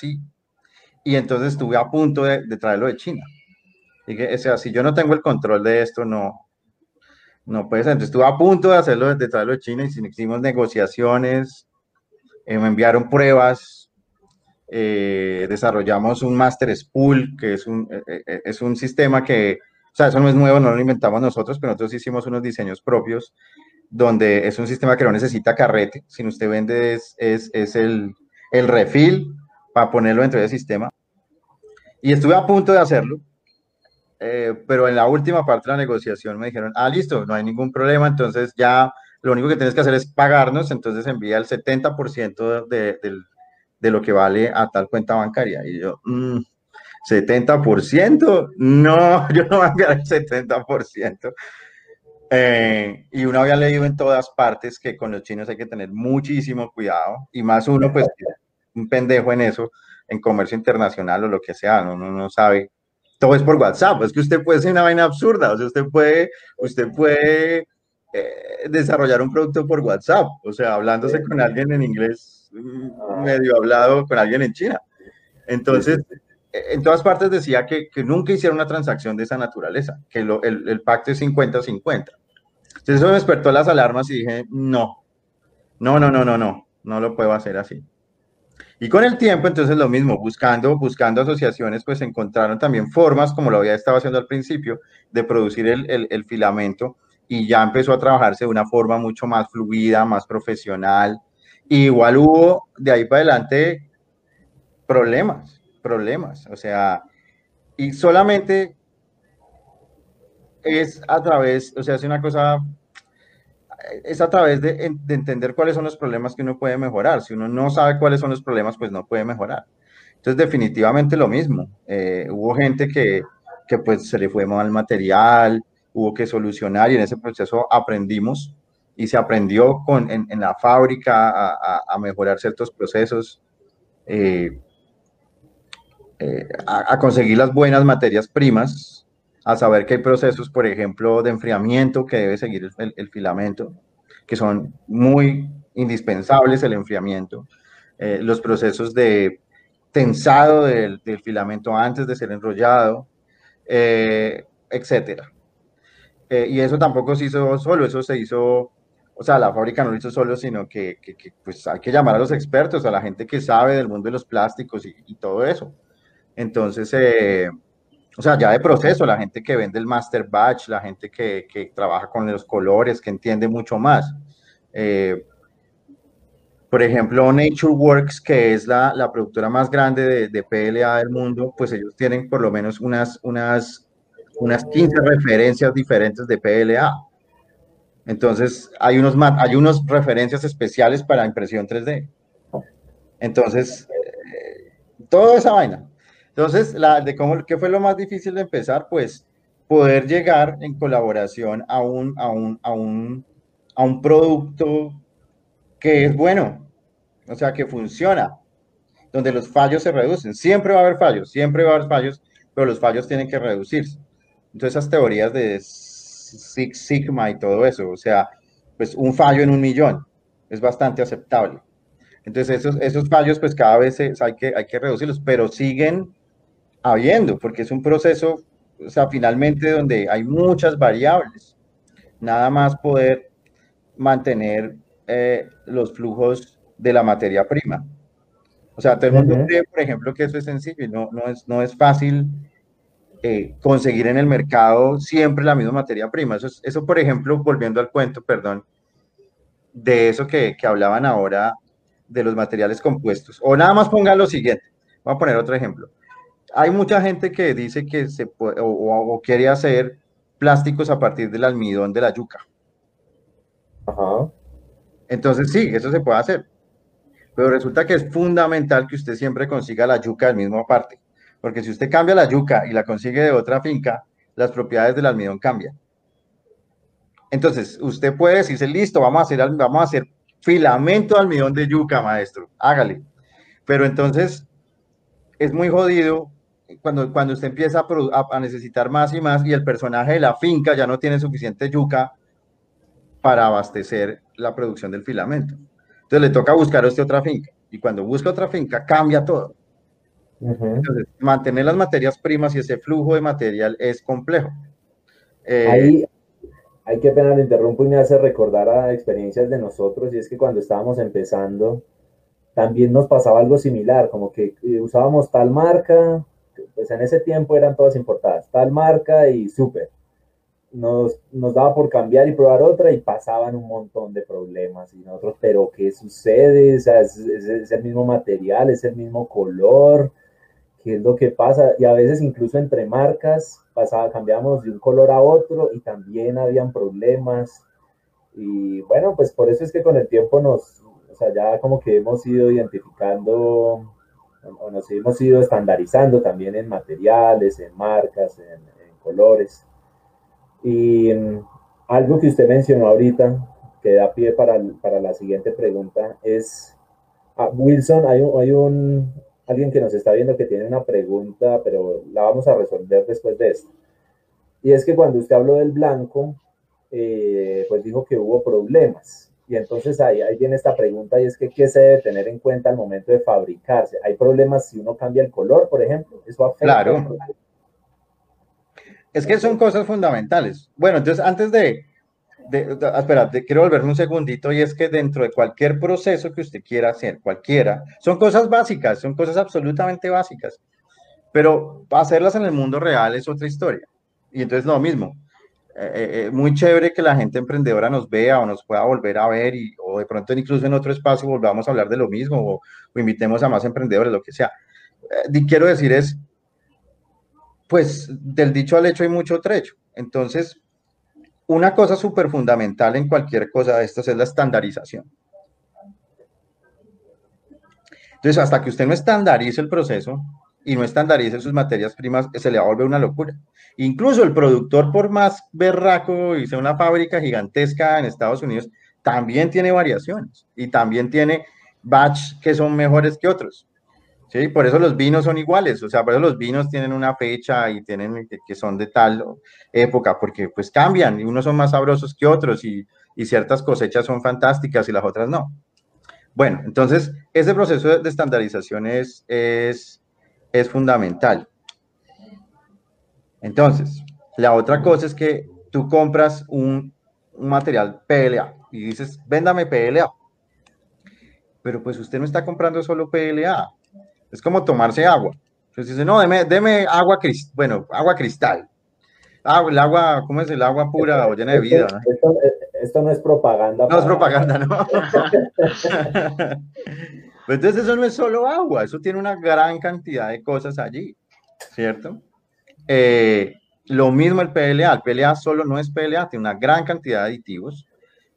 sí. Y entonces estuve a punto de, traerlo de China. Y que, o sea, si yo no tengo el control de esto, no, no puede ser. Entonces estuve a punto de hacerlo, de traerlo de China y hicimos negociaciones, eh, me enviaron pruebas, eh, desarrollamos un Master Spool, que es un, eh, es un sistema que, o sea, eso no es nuevo, no lo inventamos nosotros, pero nosotros hicimos unos diseños propios, donde es un sistema que no necesita carrete, sino usted vende es, es, es el, el refil para ponerlo dentro del sistema. Y estuve a punto de hacerlo, eh, pero en la última parte de la negociación me dijeron, ah, listo, no hay ningún problema, entonces ya lo único que tienes que hacer es pagarnos, entonces envía el 70% de, de, de, lo que vale a tal cuenta bancaria. Y yo, mm, 70%, no, yo no voy a enviar el 70%. Eh, y uno había leído en todas partes que con los chinos hay que tener muchísimo cuidado, y más uno, pues, un pendejo en eso, en comercio internacional o lo que sea, uno no sabe. Todo es por WhatsApp, es que usted puede ser una vaina absurda, o sea, usted puede, usted puede eh, desarrollar un producto por WhatsApp, o sea, hablándose con alguien en inglés mm, medio hablado con alguien en China. Entonces, en todas partes decía que, que, nunca hiciera una transacción de esa naturaleza, que el, el, pacto es 50-50. Entonces eso me despertó las alarmas y dije, no, no, no, no, no, no, no lo puedo hacer así. Y con el tiempo, entonces lo mismo, buscando, buscando asociaciones, pues encontraron también formas, como lo había estado haciendo al principio, de producir el, el, filamento y ya empezó a trabajarse de una forma mucho más fluida, más profesional. Y igual hubo de ahí para adelante problemas, problemas. O sea, y solamente es a través, o sea, es una cosa, es a través de, entender cuáles son los problemas que uno puede mejorar. Si uno no sabe cuáles son los problemas, pues no puede mejorar. Entonces, definitivamente lo mismo. Eh, hubo gente que, que pues se le fue mal material, hubo que solucionar y en ese proceso aprendimos y se aprendió con, en, la fábrica a, mejorar ciertos procesos. Eh, eh, a, conseguir las buenas materias primas, a saber que hay procesos, por ejemplo, de enfriamiento que debe seguir el, filamento, que son muy indispensables el enfriamiento, eh, los procesos de tensado del, filamento antes de ser enrollado, eh, etcétera. y eso tampoco se hizo solo, eso se hizo o sea, la fábrica no lo hizo solo, sino que, pues hay que llamar a los expertos, a la gente que sabe del mundo de los plásticos y todo eso. Entonces, eh, o sea, ya de proceso, la gente que vende el master batch, la gente que, que trabaja con los colores, que entiende mucho más. Eh, por ejemplo, Nature Works, que es la, la productora más grande de, de, PLA del mundo, pues ellos tienen por lo menos unas, unas, unas 15 referencias diferentes de PLA. Entonces, hay unos, hay unos referencias especiales para impresión 3D. Entonces, eh, toda esa vaina. Entonces, la, de cómo, ¿qué fue lo más difícil de empezar? Pues poder llegar en colaboración a un, a un, a un, a un producto que es bueno, o sea, que funciona, donde los fallos se reducen. Siempre va a haber fallos, siempre va a haber fallos, pero los fallos tienen que reducirse. Entonces, esas teorías de Six Sigma y todo eso, o sea, pues un fallo en un millón es bastante aceptable. Entonces, esos, esos fallos, pues cada vez hay, que, hay que reducirlos, pero siguen habiendo, porque es un proceso, o sea, finalmente donde hay muchas variables. Nada más poder mantener eh, los flujos de la materia prima. O sea, todo el mundo cree, por ejemplo, que eso es sencillo y no, no, es, no es fácil eh, conseguir en el mercado siempre la misma materia prima. Eso, eso, por ejemplo, volviendo al cuento, perdón, de eso que, que hablaban ahora de los materiales compuestos. O nada más ponga lo siguiente. Voy a poner otro ejemplo hay mucha gente que dice que se puede, o, quiere hacer plásticos a partir del almidón de la yuca. Ajá. Entonces sí, eso se puede hacer. Pero resulta que es fundamental que usted siempre consiga la yuca del mismo parte. Porque si usted cambia la yuca y la consigue de otra finca, las propiedades del almidón cambian. Entonces, usted puede decirse, listo, vamos a hacer, vamos a hacer filamento de almidón de yuca, maestro, hágale. Pero entonces es muy jodido cuando, cuando usted empieza a, necesitar más y más y el personaje de la finca ya no tiene suficiente yuca para abastecer la producción del filamento. Entonces le toca buscar a usted otra finca y cuando busca otra finca cambia todo. Entonces, mantener las materias primas y ese flujo de material es complejo. Eh, Ahí hay que pena le interrumpo y me hace recordar a experiencias de nosotros y es que cuando estábamos empezando también nos pasaba algo similar, como que eh, usábamos tal marca, pues en ese tiempo eran todas importadas, tal marca y súper. Nos, nos, daba por cambiar y probar otra y pasaban un montón de problemas y nosotros, pero ¿qué sucede? O sea, es, es, el mismo material, es el mismo color, ¿qué es lo que pasa? Y a veces incluso entre marcas pasaba, cambiamos de un color a otro y también habían problemas. Y bueno, pues por eso es que con el tiempo nos, o sea, ya como que hemos ido identificando nos hemos ido estandarizando también en materiales, en marcas, en, colores. Y mm, algo que usted mencionó ahorita, que da pie para, para la siguiente pregunta, es, ah, Wilson, hay un, hay un, alguien que nos está viendo que tiene una pregunta, pero la vamos a resolver después de esto. Y es que cuando usted habló del blanco, eh, pues dijo que hubo problemas. Y entonces ahí, ahí viene esta pregunta y es que ¿qué se debe tener en cuenta al momento de fabricarse? ¿Hay problemas si uno cambia el color, por ejemplo? ¿Eso afecta? Claro. Es que son cosas fundamentales. Bueno, entonces antes de, de, espera, quiero volverme un segundito y es que dentro de cualquier proceso que usted quiera hacer, cualquiera, son cosas básicas, son cosas absolutamente básicas, pero hacerlas en el mundo real es otra historia. Y entonces lo mismo, eh, eh, eh, muy chévere que la gente emprendedora nos vea o nos pueda volver a ver y, o de pronto incluso en otro espacio volvamos a hablar de lo mismo o, invitemos a más emprendedores, lo que sea. Eh, quiero decir es, pues del dicho al hecho hay mucho trecho. Entonces, una cosa súper fundamental en cualquier cosa de estas es la estandarización. Entonces, hasta que usted no estandarice el proceso, y no estandarice sus materias primas, se le va a volver una locura. Incluso el productor, por más berraco y sea una fábrica gigantesca en Estados Unidos, también tiene variaciones y también tiene batch que son mejores que otros. ¿sí? Por eso los vinos son iguales, o sea, por eso los vinos tienen una fecha y tienen que, son de tal época, porque pues cambian y unos son más sabrosos que otros y, y ciertas cosechas son fantásticas y las otras no. Bueno, entonces ese proceso de estandarización es, es es fundamental. Entonces, la otra cosa es que tú compras un, material PLA y dices, véndame PLA. Pero pues usted no está comprando solo PLA. Es como tomarse agua. Entonces dice, no, deme, agua, bueno, agua cristal. Ah, el agua, ¿cómo es el agua pura o llena de vida? Esto, no es propaganda. No es propaganda, ¿no? Pues entonces eso no es solo agua, eso tiene una gran cantidad de cosas allí, ¿cierto? Eh, lo mismo el PLA, el PLA solo no es PLA, tiene una gran cantidad de aditivos.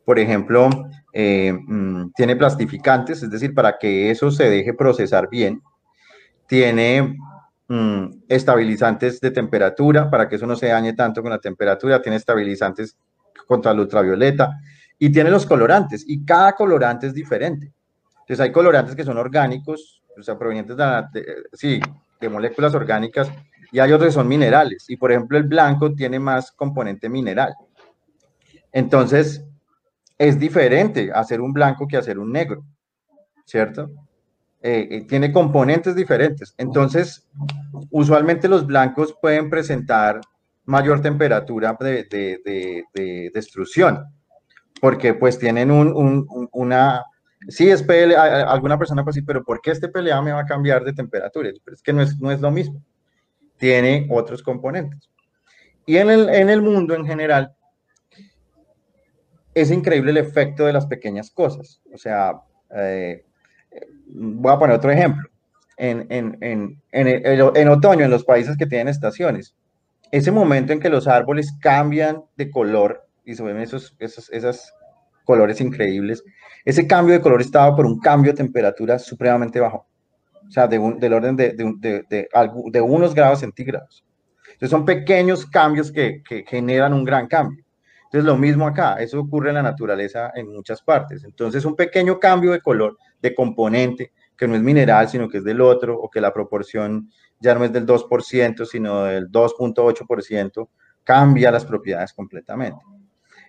Por ejemplo, eh, mm, tiene plastificantes, es decir, para que eso se deje procesar bien. Tiene mm, estabilizantes de temperatura, para que eso no se dañe tanto con la temperatura. Tiene estabilizantes contra la ultravioleta. Y tiene los colorantes, y cada colorante es diferente. Entonces hay colorantes que son orgánicos, o sea, provenientes de, sí, de moléculas orgánicas, y hay otros que son minerales. Y por ejemplo, el blanco tiene más componente mineral. Entonces, es diferente hacer un blanco que hacer un negro, ¿cierto? Eh, eh, tiene componentes diferentes. Entonces, usualmente los blancos pueden presentar mayor temperatura de, de, de, destrucción, porque pues tienen un, una, Sí, es PLA, alguna persona puede decir, pero ¿por qué este PLA me va a cambiar de temperatura? Pero es que no es, no es lo mismo. Tiene otros componentes. Y en el, en el mundo en general, es increíble el efecto de las pequeñas cosas. O sea, eh, voy a poner otro ejemplo. En, en, en, en, otoño, en los países que tienen estaciones, ese momento en que los árboles cambian de color y se ven esos, esos, esas colores increíbles. Ese cambio de color estaba por un cambio de temperatura supremamente bajo, o sea, de del orden de, de, de, de, unos grados centígrados. Entonces son pequeños cambios que, que, generan un gran cambio. Entonces lo mismo acá, eso ocurre en la naturaleza en muchas partes. Entonces un pequeño cambio de color, de componente, que no es mineral, sino que es del otro, o que la proporción ya no es del 2%, sino del 2.8%, cambia las propiedades completamente.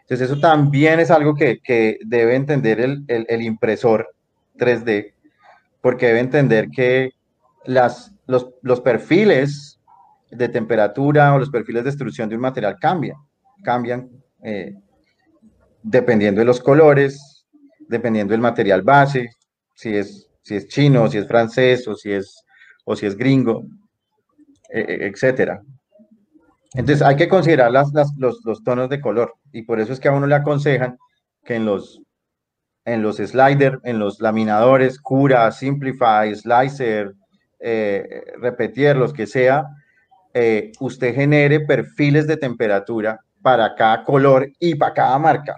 Entonces eso también es algo que, que debe entender el, el, impresor 3D, porque debe entender que las, los, los perfiles de temperatura o los perfiles de destrucción de un material cambian, cambian eh, dependiendo de los colores, dependiendo del material base, si es, si es chino, si es francés o si es, o si es gringo, e, e, etcétera. Entonces hay que considerar las, los, los, tonos de color y por eso es que a uno le aconsejan que en los, en los sliders, en los laminadores, cura, simplify, slicer, eh, repetir, los que sea, eh, usted genere perfiles de temperatura para cada color y para cada marca.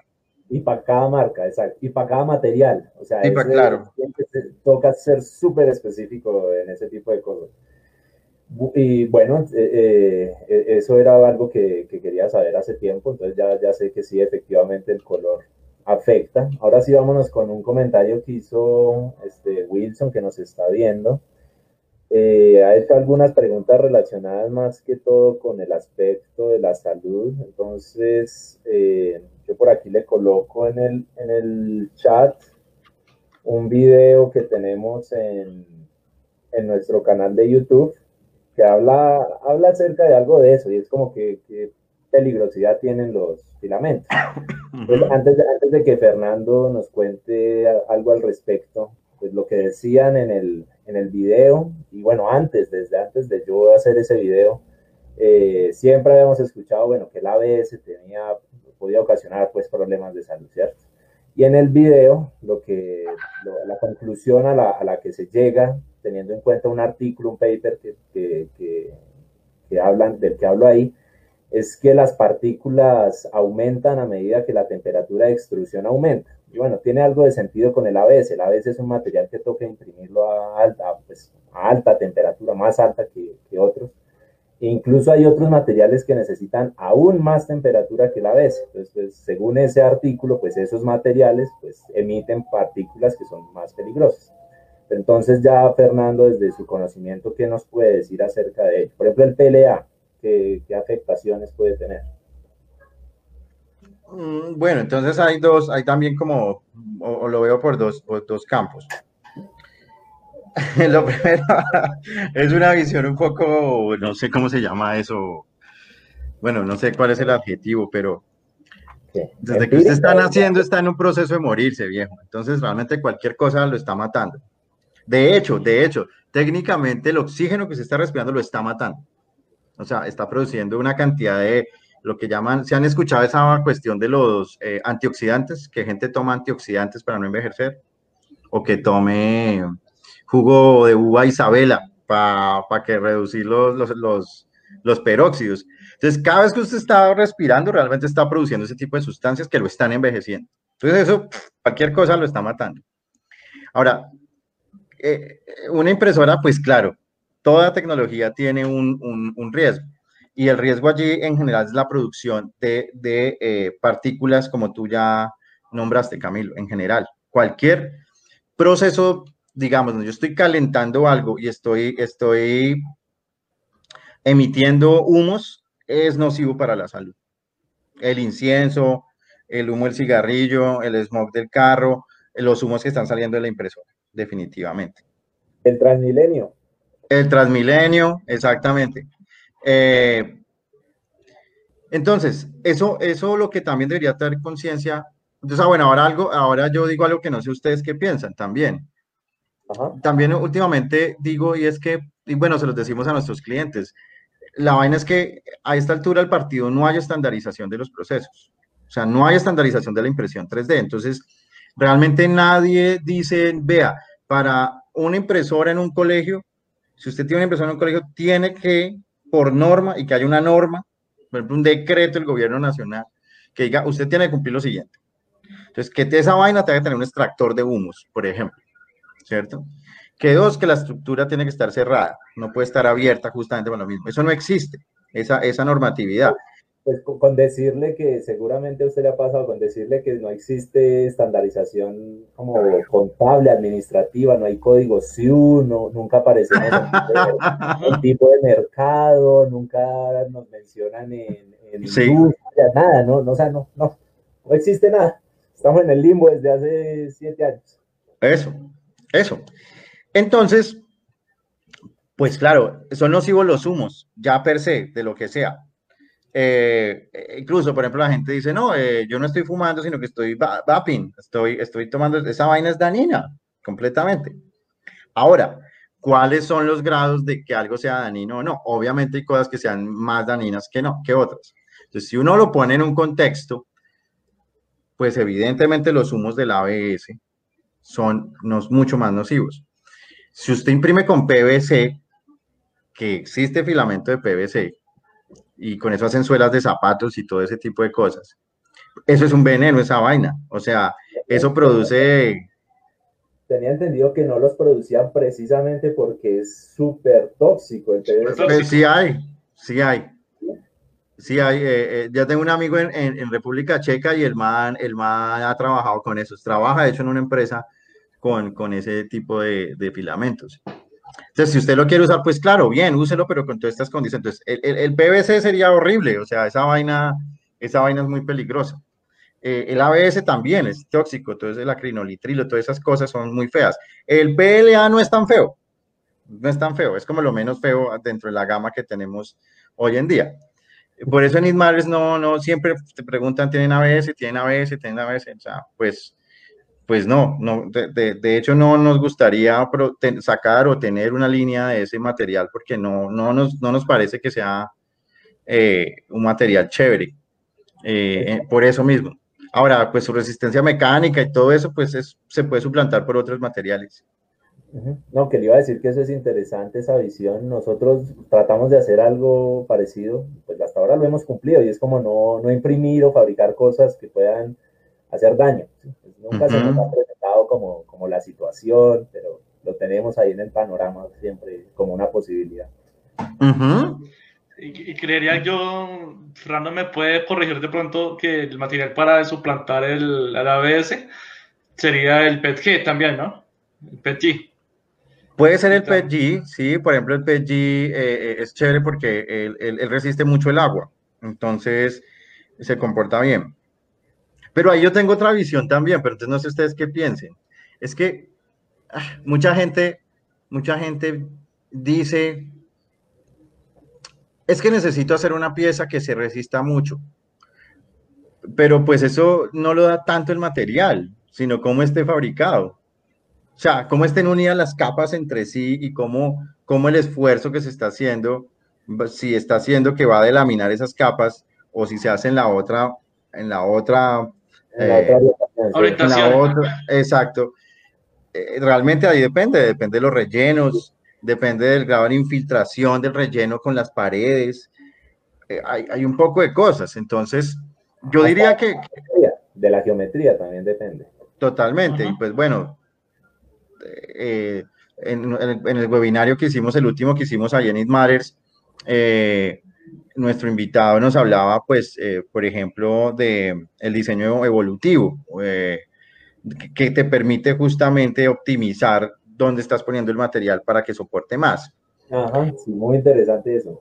Y para cada marca, exacto. Y para cada material. O sea, claro. toca ser súper específico en ese tipo de cosas. Y bueno, eh, eh, eso era algo que, quería saber hace tiempo, entonces ya, ya sé que sí, efectivamente el color afecta. Ahora sí vámonos con un comentario que hizo este Wilson que nos está viendo. Eh, ha hecho algunas preguntas relacionadas más que todo con el aspecto de la salud. Entonces, yo por aquí le coloco en el, en el chat un video que tenemos en, en nuestro canal de YouTube que habla, habla acerca de algo de eso y es como que, peligrosidad tienen los filamentos. antes, de, antes de que Fernando nos cuente algo al respecto, pues lo que decían en el, en el video, y bueno, antes, desde antes de yo hacer ese video, eh, siempre habíamos escuchado, bueno, que el ABS tenía, podía ocasionar pues problemas de salud, ¿cierto? Y en el video, lo que, la conclusión a la, a la, que se llega, teniendo en cuenta un artículo, un paper que, que, que, hablan, del que hablo ahí, es que las partículas aumentan a medida que la temperatura de extrusión aumenta. Y bueno, tiene algo de sentido con el ABS. El ABS es un material que toca imprimirlo a alta, pues, a alta temperatura, más alta que, que otros incluso hay otros materiales que necesitan aún más temperatura que la vez. Entonces, pues, según ese artículo, pues esos materiales pues, emiten partículas que son más peligrosas. Entonces ya Fernando, desde su conocimiento, ¿qué nos puede decir acerca de ello? Por ejemplo, el PLA, ¿qué, afectaciones puede tener? Mm, bueno, entonces hay dos, hay también como, o, lo veo por dos, por dos campos. Lo primero es una visión un poco, no sé cómo se llama eso. Bueno, no sé cuál es el adjetivo, pero desde que usted está naciendo está en un proceso de morirse, viejo. Entonces realmente cualquier cosa lo está matando. De hecho, de hecho, técnicamente el oxígeno que se está respirando lo está matando. O sea, está produciendo una cantidad de lo que llaman, ¿se han escuchado esa cuestión de los eh, antioxidantes? Que gente toma antioxidantes para no envejecer o que tome jugo de uva Isabela para que reducir los, los, los, peróxidos. Entonces, cada vez que usted está respirando, realmente está produciendo ese tipo de sustancias que lo están envejeciendo. Entonces, eso, cualquier cosa lo está matando. Ahora, eh, una impresora, pues claro, toda tecnología tiene un, un, riesgo. Y el riesgo allí en general es la producción de, de eh, partículas, como tú ya nombraste, Camilo, en general. Cualquier proceso digamos, yo estoy calentando algo y estoy, estoy emitiendo humos, es nocivo para la salud. El incienso, el humo del cigarrillo, el smog del carro, los humos que están saliendo de la impresora, definitivamente. El transmilenio. El transmilenio, exactamente. Eh, entonces, eso, eso lo que también debería tener conciencia. Entonces, ah, bueno, ahora algo, ahora yo digo algo que no sé ustedes qué piensan también. También últimamente digo, y es que, y bueno, se los decimos a nuestros clientes, la vaina es que a esta altura del partido no hay estandarización de los procesos. O sea, no hay estandarización de la impresión 3D. Entonces, realmente nadie dice, vea, para una impresora en un colegio, si usted tiene una impresora en un colegio, tiene que, por norma, y que haya una norma, por ejemplo, un decreto del gobierno nacional, que diga, usted tiene que cumplir lo siguiente. Entonces, que esa vaina tenga que tener un extractor de humos, por ejemplo. ¿Cierto? Que dos, que la estructura tiene que estar cerrada, no puede estar abierta justamente con lo mismo. Eso no existe, esa, esa normatividad. Pues con decirle que seguramente a usted le ha pasado, con decirle que no existe estandarización como contable, administrativa, no hay código SIU, no, nunca aparecemos en tipo de mercado, nunca nos mencionan en, en industria, nada, no, no, o sea, no, no, no existe nada. Estamos en el limbo desde hace siete años. Eso, eso. Entonces, Pues claro, son nocivos los humos, ya per se, de lo que sea. Eh, incluso, por ejemplo, la gente dice, no, eh, yo no estoy fumando, sino que estoy vaping, estoy, estoy tomando, esa vaina es dañina, completamente. Ahora, ¿cuáles son los grados de que algo sea dañino o no? Obviamente hay cosas que sean más dañinas que no, que otras. Entonces, si uno lo pone en un contexto, pues evidentemente los humos del ABS son mucho más nocivos. Si usted imprime con PVC, que existe filamento de PVC, y con eso hacen suelas de zapatos y todo ese tipo de cosas, eso es un veneno, esa vaina. O sea, eso produce... Tenía entendido que no los producían precisamente porque es súper tóxico el PVC. Pues sí hay, sí hay. Sí, hay, eh, eh, ya tengo un amigo en, en, República Checa y el man, el man ha trabajado con eso. Trabaja, de hecho, en una empresa con, con ese tipo de, de, filamentos. Entonces, si usted lo quiere usar, pues claro, bien, úselo, pero con todas estas condiciones. Entonces, el, el, PVC sería horrible, o sea, esa vaina, esa vaina es muy peligrosa. Eh, el ABS también es tóxico, entonces el acrinolitrilo, todas esas cosas son muy feas. El PLA no es tan feo, no es tan feo, es como lo menos feo dentro de la gama que tenemos hoy en día. Por eso en Ismares no, no siempre te preguntan, ¿tienen ABS? ¿Tienen ABS? ¿Tienen ABS? O sea, pues, pues no, de, hecho no nos gustaría sacar o tener una línea de ese material porque no, no, nos, no nos parece que sea eh, un material chévere. Eh, eh, por eso mismo. Ahora, pues su resistencia mecánica y todo eso, pues es, se puede suplantar por otros materiales. No, que le iba a decir que eso es interesante, esa visión. Nosotros tratamos de hacer algo parecido, pues hasta ahora lo hemos cumplido y es como no, no imprimir o fabricar cosas que puedan hacer daño. Pues nunca se nos ha presentado como, como la situación, pero lo tenemos ahí en el panorama siempre como una posibilidad. y, creería yo, Fernando me puede corregir de pronto que el material para suplantar el, el ABS sería el PETG también, ¿no? El PETG. Puede ser el PG, sí, por ejemplo, el PG eh, eh, es chévere porque él, resiste mucho el agua, entonces se comporta bien. Pero ahí yo tengo otra visión también, pero entonces no sé ustedes qué piensen. Es que ah, mucha gente, mucha gente dice, es que necesito hacer una pieza que se resista mucho. Pero pues eso no lo da tanto el material, sino cómo esté fabricado. O sea, cómo estén unidas las capas entre sí y cómo, cómo el esfuerzo que se está haciendo, si está haciendo que va a delaminar esas capas o si se hace la otra, en la otra, en la otra, eh, exacto. Eh, realmente ahí depende, depende de los rellenos, depende del grado de infiltración del relleno con las paredes. Eh, hay, hay, un poco de cosas, entonces yo diría que... De la geometría también depende. Totalmente, y pues bueno, eh, en, el, webinario que hicimos, el último que hicimos allá en It Matters, eh, nuestro invitado nos hablaba, pues, eh, por ejemplo, de el diseño evolutivo, que, te permite justamente optimizar dónde estás poniendo el material para que soporte más. Ajá, sí, muy interesante eso.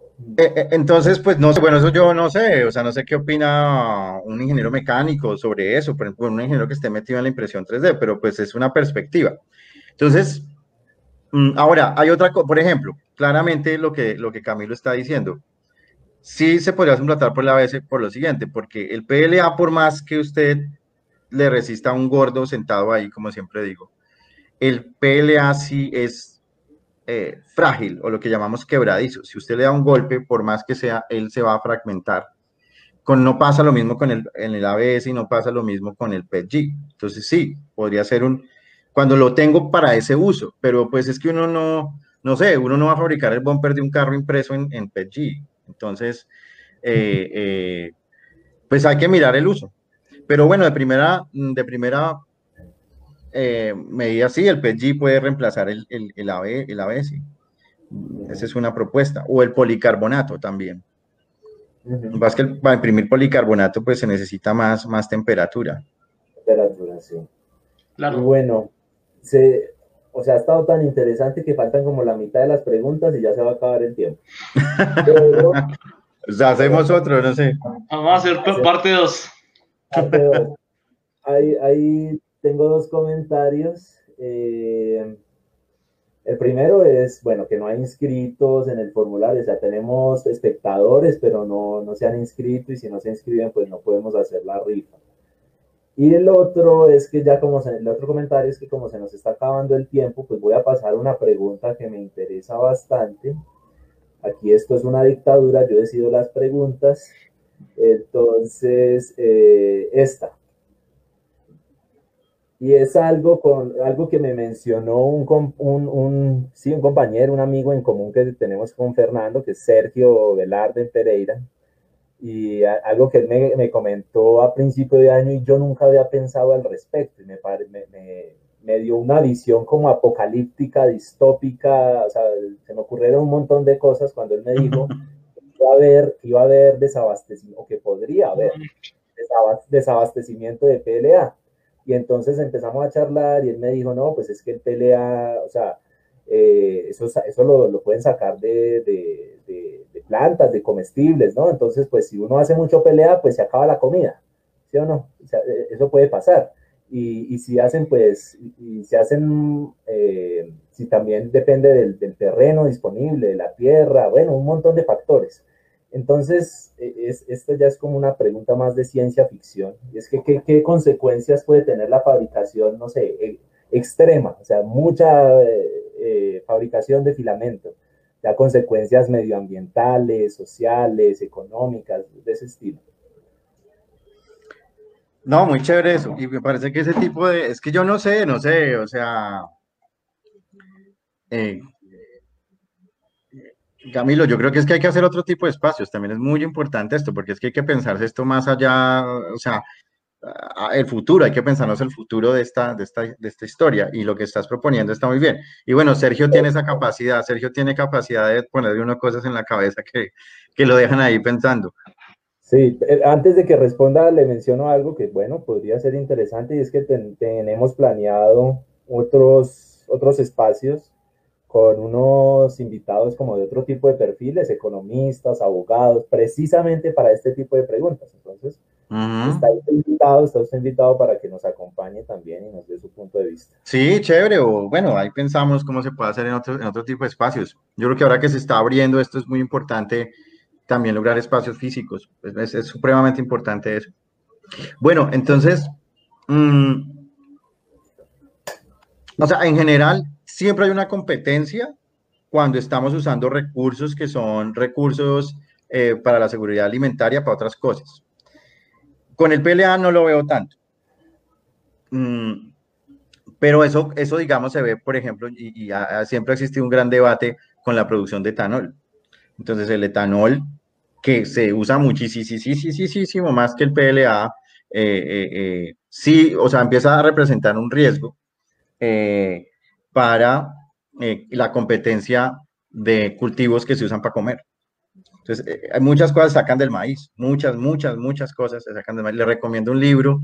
entonces, pues no sé, bueno, eso yo no sé, o sea, no sé qué opina un ingeniero mecánico sobre eso, por ejemplo, un ingeniero que esté metido en la impresión 3D, pero pues es una perspectiva. Entonces, mm, ahora, hay otra cosa, por ejemplo, claramente lo que, lo que Camilo está diciendo, sí se podría suplantar por la ABS por lo siguiente, porque el PLA, por más que usted le resista a un gordo sentado ahí, como siempre digo, el PLA sí es eh, frágil o lo que llamamos quebradizo. Si usted le da un golpe, por más que sea, él se va a fragmentar. Con, no pasa lo mismo con el, en el ABS y no pasa lo mismo con el PETG. Entonces sí, podría ser un, cuando lo tengo para ese uso, pero pues es que uno no, no sé, uno no va a fabricar el bumper de un carro impreso en, en PG, entonces, eh, eh, pues hay que mirar el uso. Pero bueno, de primera, de primera eh, medida, sí, el PG puede reemplazar el, el, el, el ABS. Esa es una propuesta. O el policarbonato también. Más que para imprimir policarbonato, pues se necesita más, más temperatura. Temperatura, sí. Claro. bueno, se, o sea, ha estado tan interesante que faltan como la mitad de las preguntas y ya se va a acabar el tiempo. pues hacemos otro, no sé. Vamos a hacer parte 2. Ahí, ahí, tengo dos comentarios. Eh, El primero es, bueno, que no hay inscritos en el formulario, o sea, tenemos espectadores, pero no, no se han inscrito y si no se inscriben, pues no podemos hacer la rifa. Y el otro es que ya como se, el otro comentario es que como se nos está acabando el tiempo, pues voy a pasar una pregunta que me interesa bastante. Aquí esto es una dictadura, yo decido las preguntas. Entonces, eh, esta. Y es algo, con, algo que me mencionó un, un, un, sí, un compañero, un amigo en común que tenemos con Fernando, que es Sergio Velarde Pereira y algo que él me, me, comentó a principio de año y yo nunca había pensado al respecto. Y me, me, me, dio una visión como apocalíptica, distópica, o sea, se me ocurrieron un montón de cosas cuando él me dijo que iba a haber, iba a haber desabastecimiento, o que podría haber desabastecimiento de PLA. Y entonces empezamos a charlar y él me dijo, no, pues es que el PLA, o sea, eh, eso, eso lo, lo, pueden sacar de, de, de, plantas, de comestibles, ¿no? Entonces, pues si uno hace mucho pelea, pues se acaba la comida, ¿sí o no? Eh, eso puede pasar. Y, y, si hacen, pues, y si hacen, eh, si también depende del, del, terreno disponible, de la tierra, bueno, un montón de factores. Entonces, e, es, esto ya es como una pregunta más de ciencia ficción. Es que, ¿qué, qué consecuencias puede tener la fabricación, no sé, e, extrema? O sea, mucha eh, fabricación de filamento, ya consecuencias medioambientales, sociales, económicas, de ese estilo. No, muy chévere eso. Y me parece que ese tipo de, es que yo no sé, no sé, o sea, eh, Camilo, yo creo que es que hay que hacer otro tipo de espacios. También es muy importante esto, porque es que hay que pensarse esto más allá, o sea, el futuro, hay que pensarnos el futuro de esta, de, esta, de esta historia y lo que estás proponiendo está muy bien. Y bueno, Sergio tiene esa capacidad, Sergio tiene capacidad de ponerle unas cosas en la cabeza que, que lo dejan ahí pensando. Sí, eh, antes de que responda, le menciono algo que, bueno, podría ser interesante y es que tenemos planeado otros, otros espacios con unos invitados como de otro tipo de perfiles, economistas, abogados, precisamente para este tipo de preguntas. Entonces, Está invitado, está usted invitado para que nos acompañe también y nos dé su punto de vista. Sí, chévere, o bueno, ahí pensamos cómo se puede hacer en otro, en otro tipo de espacios. Yo creo que ahora que se está abriendo esto es muy importante también lograr espacios físicos, es, es supremamente importante eso. Bueno, entonces, mmm, o sea, en general, siempre hay una competencia cuando estamos usando recursos que son recursos eh, para la seguridad alimentaria, para otras cosas. Con el PLA no lo veo tanto. Mm, pero eso, eso, digamos, se ve, por ejemplo, y, siempre ha existido un gran debate con la producción de etanol. Entonces, el etanol, que se usa muchísimo más que el PLA, eh, eh, eh, sí, o sea, empieza a representar un riesgo para la competencia de cultivos que se usan para comer. Entonces, eh, hay muchas cosas que sacan del maíz, muchas, muchas, muchas cosas se sacan del maíz. Le recomiendo un libro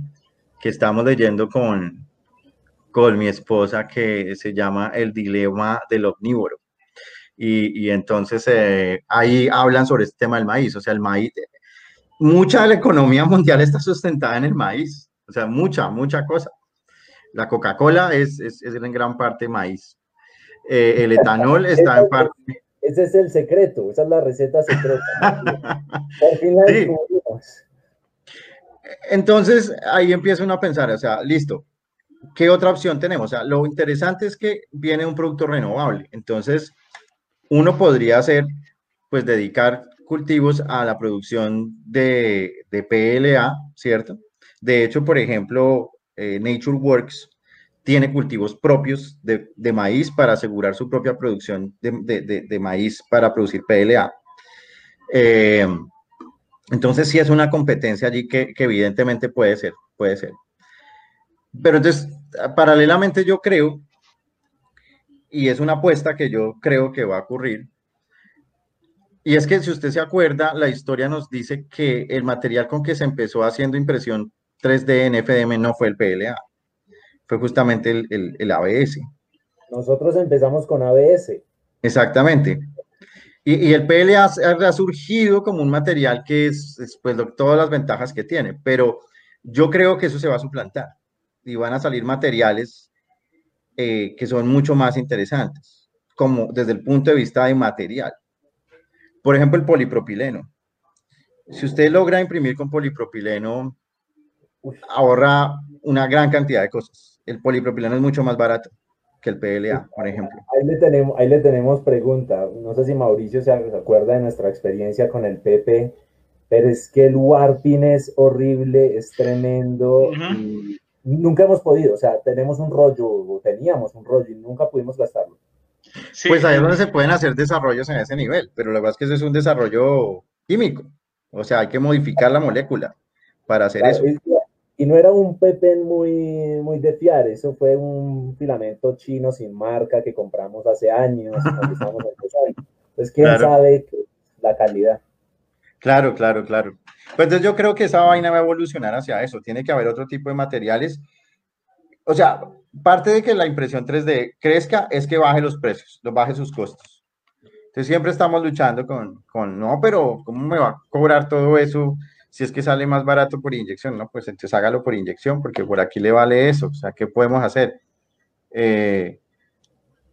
que estamos leyendo con, con mi esposa que se llama El dilema del omnívoro. Y, y entonces eh, ahí hablan sobre este tema del maíz. O sea, el maíz, mucha de la economía mundial está sustentada en el maíz. O sea, mucha, mucha cosa. La Coca-Cola es, es, es, en gran parte maíz. Eh, el etanol está en parte ese es el secreto, esa es la receta secreta. Entonces, ahí empieza uno a pensar, o sea, listo, ¿qué otra opción tenemos? O sea, lo interesante es que viene un producto renovable. Entonces, uno podría hacer, pues, dedicar cultivos a la producción de, de PLA, ¿cierto? De hecho, por ejemplo, eh, Nature Works tiene cultivos propios de, de, maíz para asegurar su propia producción de, de, de maíz para producir PLA. Eh, entonces sí es una competencia allí que, evidentemente puede ser, puede ser. Pero entonces, paralelamente yo creo, y es una apuesta que yo creo que va a ocurrir, y es que si usted se acuerda, la historia nos dice que el material con que se empezó haciendo impresión 3D en FDM no fue el PLA fue justamente el, el, ABS. Nosotros empezamos con ABS. Exactamente. Y, y el PLA ha, surgido como un material que es, es pues, todas las ventajas que tiene, pero yo creo que eso se va a suplantar y van a salir materiales eh, que son mucho más interesantes. como desde el punto de vista de material. Por ejemplo, el polipropileno. Si usted logra imprimir con polipropileno, ahorra una gran cantidad de cosas. El polipropileno es mucho más barato que el PLA, por ejemplo. Ahí le tenemos, ahí le tenemos pregunta. No sé si Mauricio se acuerda de nuestra experiencia con el PP, pero es que el warping es horrible, es tremendo. y nunca hemos podido, o sea, tenemos un rollo, o teníamos un rollo y nunca pudimos gastarlo. Pues ahí es donde se pueden hacer desarrollos en ese nivel, pero la verdad es que eso es un desarrollo químico. O sea, hay que modificar la molécula para hacer eso. Y no era un PP muy, muy de fiar, eso fue un filamento chino sin marca que compramos hace años, cuando. Entonces, ¿quién sabe la calidad? Claro, claro, claro. Pues entonces yo creo que esa vaina va a evolucionar hacia eso. Tiene que haber otro tipo de materiales. O sea, parte de que la impresión 3D crezca es que baje los precios, los baje sus costos. Entonces siempre estamos luchando con, con, no, pero ¿cómo me va a cobrar todo eso? Si es que sale más barato por inyección, ¿no? Pues entonces hágalo por inyección, porque por aquí le vale eso, o sea, ¿qué podemos hacer? Eh,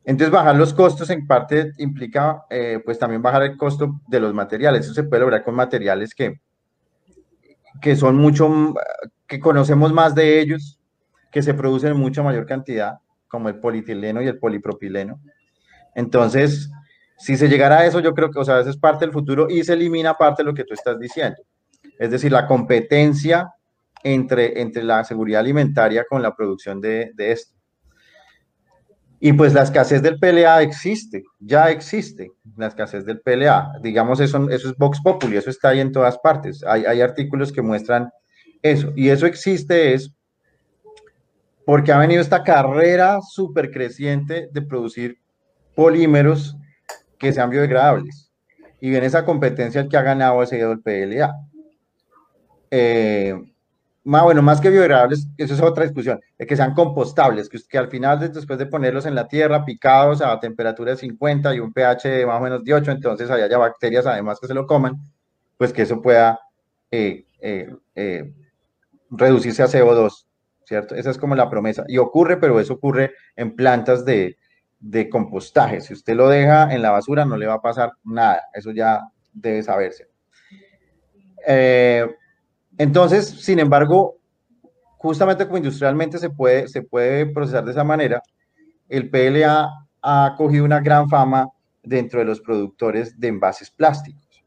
entonces, bajar los costos en parte implica, eh, pues también bajar el costo de los materiales. Eso se puede lograr con materiales que, que son mucho, que conocemos más de ellos, que se producen en mucha mayor cantidad, como el polietileno y el polipropileno. Entonces, si se llegara a eso, yo creo que, o sea, eso es parte del futuro y se elimina parte de lo que tú estás diciendo es decir, la competencia entre, entre la seguridad alimentaria con la producción de, esto. Y pues la escasez del PLA existe, ya existe la escasez del PLA. Digamos, eso, eso es Vox Populi, eso está ahí en todas partes. Hay, hay artículos que muestran eso. Y eso existe es porque ha venido esta carrera súper creciente de producir polímeros que sean biodegradables. Y viene esa competencia el que ha ganado ese el PLA eh, más bueno, más que biodegradables, eso es otra discusión, es que sean compostables, que, al final, después de ponerlos en la tierra, picados a temperatura de 50 y un pH de más o menos de 8, entonces haya bacterias además que se lo coman, pues que eso pueda eh, eh, reducirse a CO2, ¿cierto? Esa es como la promesa. Y ocurre, pero eso ocurre en plantas de, de compostaje. Si usted lo deja en la basura, no le va a pasar nada. Eso ya debe saberse. Eh, entonces, sin embargo, justamente como industrialmente se puede, se puede procesar de esa manera, el PLA ha cogido una gran fama dentro de los productores de envases plásticos.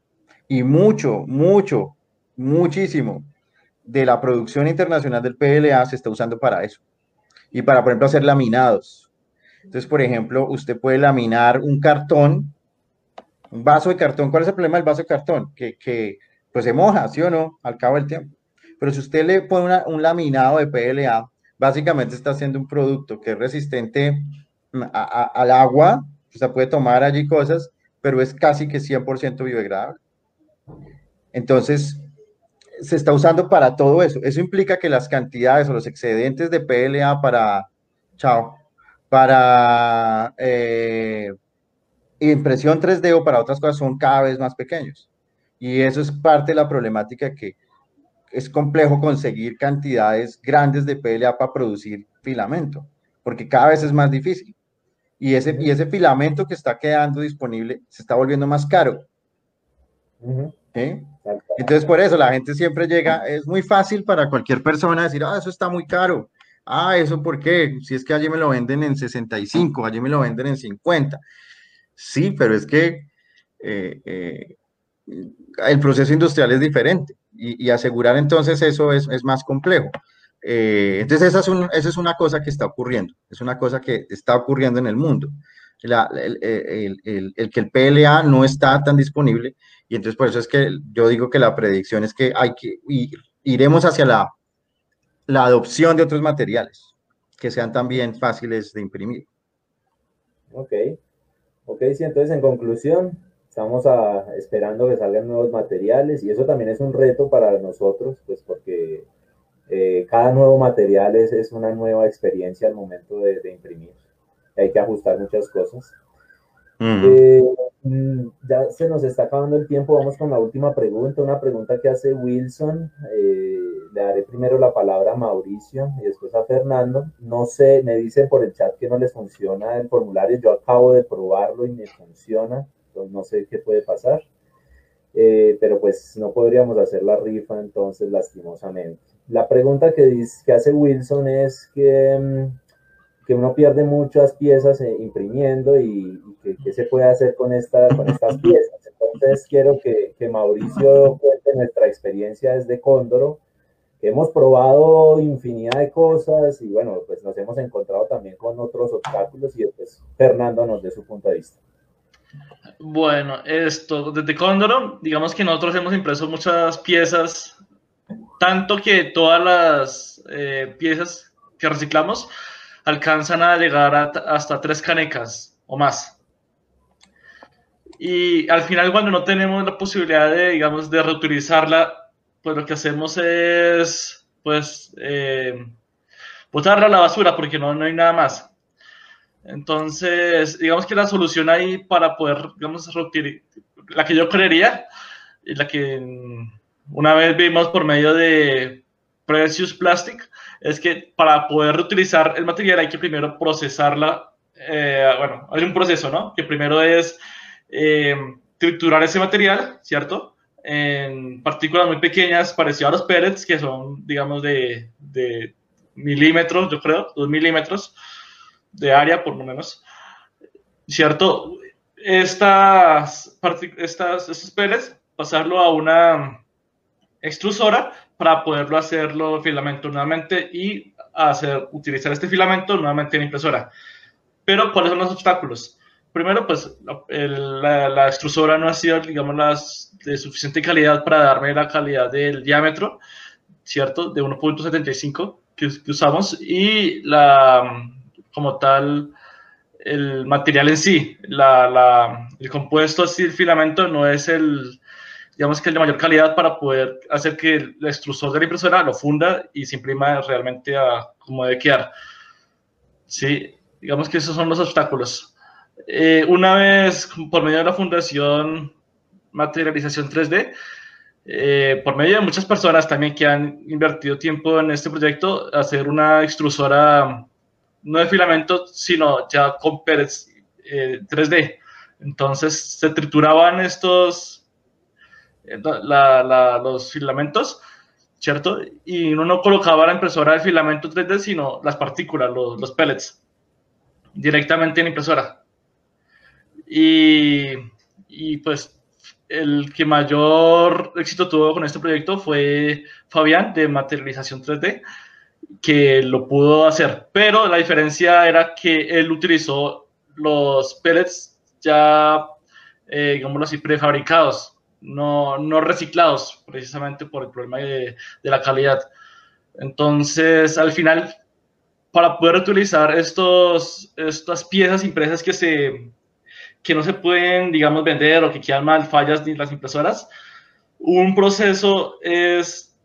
Y mucho, mucho, muchísimo de la producción internacional del PLA se está usando para eso. Y para, por ejemplo, hacer laminados. Entonces, por ejemplo, usted puede laminar un cartón, un vaso de cartón. ¿Cuál es el problema del vaso de cartón? Que, que pues se moja, ¿sí o no? Al cabo del tiempo. Pero si usted le pone un laminado de PLA, básicamente está haciendo un producto que es resistente al agua, o sea, puede tomar allí cosas, pero es casi que 100% biodegradable. Entonces, se está usando para todo eso. Eso implica que las cantidades o los excedentes de PLA para, chao, para eh, impresión 3D o para otras cosas son cada vez más pequeños. Y eso es parte de la problemática que es complejo conseguir cantidades grandes de PLA para producir filamento, porque cada vez es más difícil. Y ese, y ese filamento que está quedando disponible se está volviendo más caro. Entonces, por eso la gente siempre llega, es muy fácil para cualquier persona decir, ah, eso está muy caro. Ah, eso por qué? Si es que allí me lo venden en 65, allí me lo venden en 50. Sí, pero es que eh, eh, el proceso industrial es diferente y, asegurar entonces eso es, más complejo. Eh, entonces esa es, una cosa que está ocurriendo, es una cosa que está ocurriendo en el mundo. el, que el PLA no está tan disponible y entonces por eso es que yo digo que la predicción es que hay que ir, iremos hacia la, la adopción de otros materiales que sean también fáciles de imprimir. Ok, ok, sí, entonces en conclusión, Estamos esperando que salgan nuevos materiales y eso también es un reto para nosotros, pues porque eh, cada nuevo material es, es, una nueva experiencia al momento de, imprimir. Hay que ajustar muchas cosas. Eh, mm, ya se nos está acabando el tiempo, vamos con la última pregunta, una pregunta que hace Wilson. Eh, le daré primero la palabra a Mauricio y después a Fernando. No sé, me dicen por el chat que no les funciona el formulario. Yo acabo de probarlo y me funciona. Entonces no sé qué puede pasar. Eh, pero pues no podríamos hacer la rifa entonces lastimosamente. La pregunta que, dice, que hace Wilson es que, mm, que uno pierde muchas piezas eh, imprimiendo y, y qué se puede hacer con, esta, con estas piezas. Entonces quiero que, que Mauricio cuente nuestra experiencia desde Cóndoro, que hemos probado infinidad de cosas y bueno, pues nos hemos encontrado también con otros obstáculos y después Fernando nos dé su punto de vista. Bueno, esto, desde Cóndoro, digamos que nosotros hemos impreso muchas piezas, tanto que todas las eh, piezas que reciclamos alcanzan a llegar hasta tres canecas o más. Y al final, cuando no tenemos la posibilidad de, digamos, de reutilizarla, pues lo que hacemos es, pues, eh, botarla a la basura porque no, no hay nada más. Entonces, digamos que la solución ahí para poder, digamos, la que yo creería, y la que una vez vimos por medio de Precious Plastic, es que para poder reutilizar el material hay que primero procesarla. Eh, bueno, hay un proceso, ¿no? Que primero es eh, triturar ese material, ¿cierto? En partículas muy pequeñas, parecido a los pellets, que son, digamos, de, de milímetros, yo creo, dos milímetros de área, por lo menos, ¿cierto? Estas, estas, estos pellets, pasarlo a una extrusora para poderlo hacerlo filamento nuevamente y hacer, utilizar este filamento nuevamente en impresora. Pero, ¿cuáles son los obstáculos? primero, pues la, extrusora no ha sido, digamos, las, de suficiente calidad para darme la calidad del diámetro, ¿cierto? De 1.75 que, usamos y la, como tal, el material en sí, la, la, el compuesto así, el filamento no es el, digamos que el de mayor calidad para poder hacer que el extrusor de la impresora lo funda y se imprima realmente a, como debe quedar. Sí, digamos que esos son los obstáculos. Eh, una vez, por medio de la Fundación Materialización 3D, eh, por medio de muchas personas también que han invertido tiempo en este proyecto, hacer una extrusora no de filamento, sino ya con pellets 3D. Eh, Entonces se trituraban estos, los filamentos, ¿cierto? Y uno no colocaba la impresora de filamento 3D, sino las partículas, los, los pellets, directamente en impresora. Y, y pues el que mayor éxito tuvo con este proyecto fue Fabián de Materialización 3D, que lo pudo hacer. Pero la diferencia era que él utilizó los pellets ya, eh, digámoslo así, prefabricados, no, no reciclados, precisamente por el problema de, de, la calidad. Entonces, al final, para poder utilizar estos, estas piezas impresas que se, que no se pueden, digamos, vender o que quedan mal, fallas de las impresoras. Un proceso es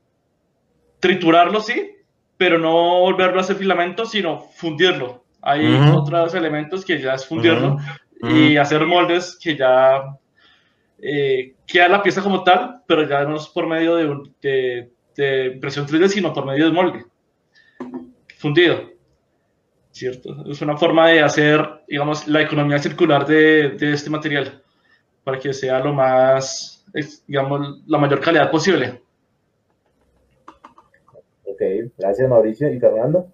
triturarlo, sí, pero no volverlo a hacer filamento, sino fundirlo. Hay otros elementos que ya es fundirlo y hacer moldes que ya eh, queda la pieza como tal, pero ya no es por medio de, de, de impresión 3D, sino por medio de molde fundido. ¿cierto? Es una forma de hacer, digamos, la economía circular de, de este material para que sea lo más, digamos, la mayor calidad posible. Ok, gracias Mauricio. ¿Y Fernando?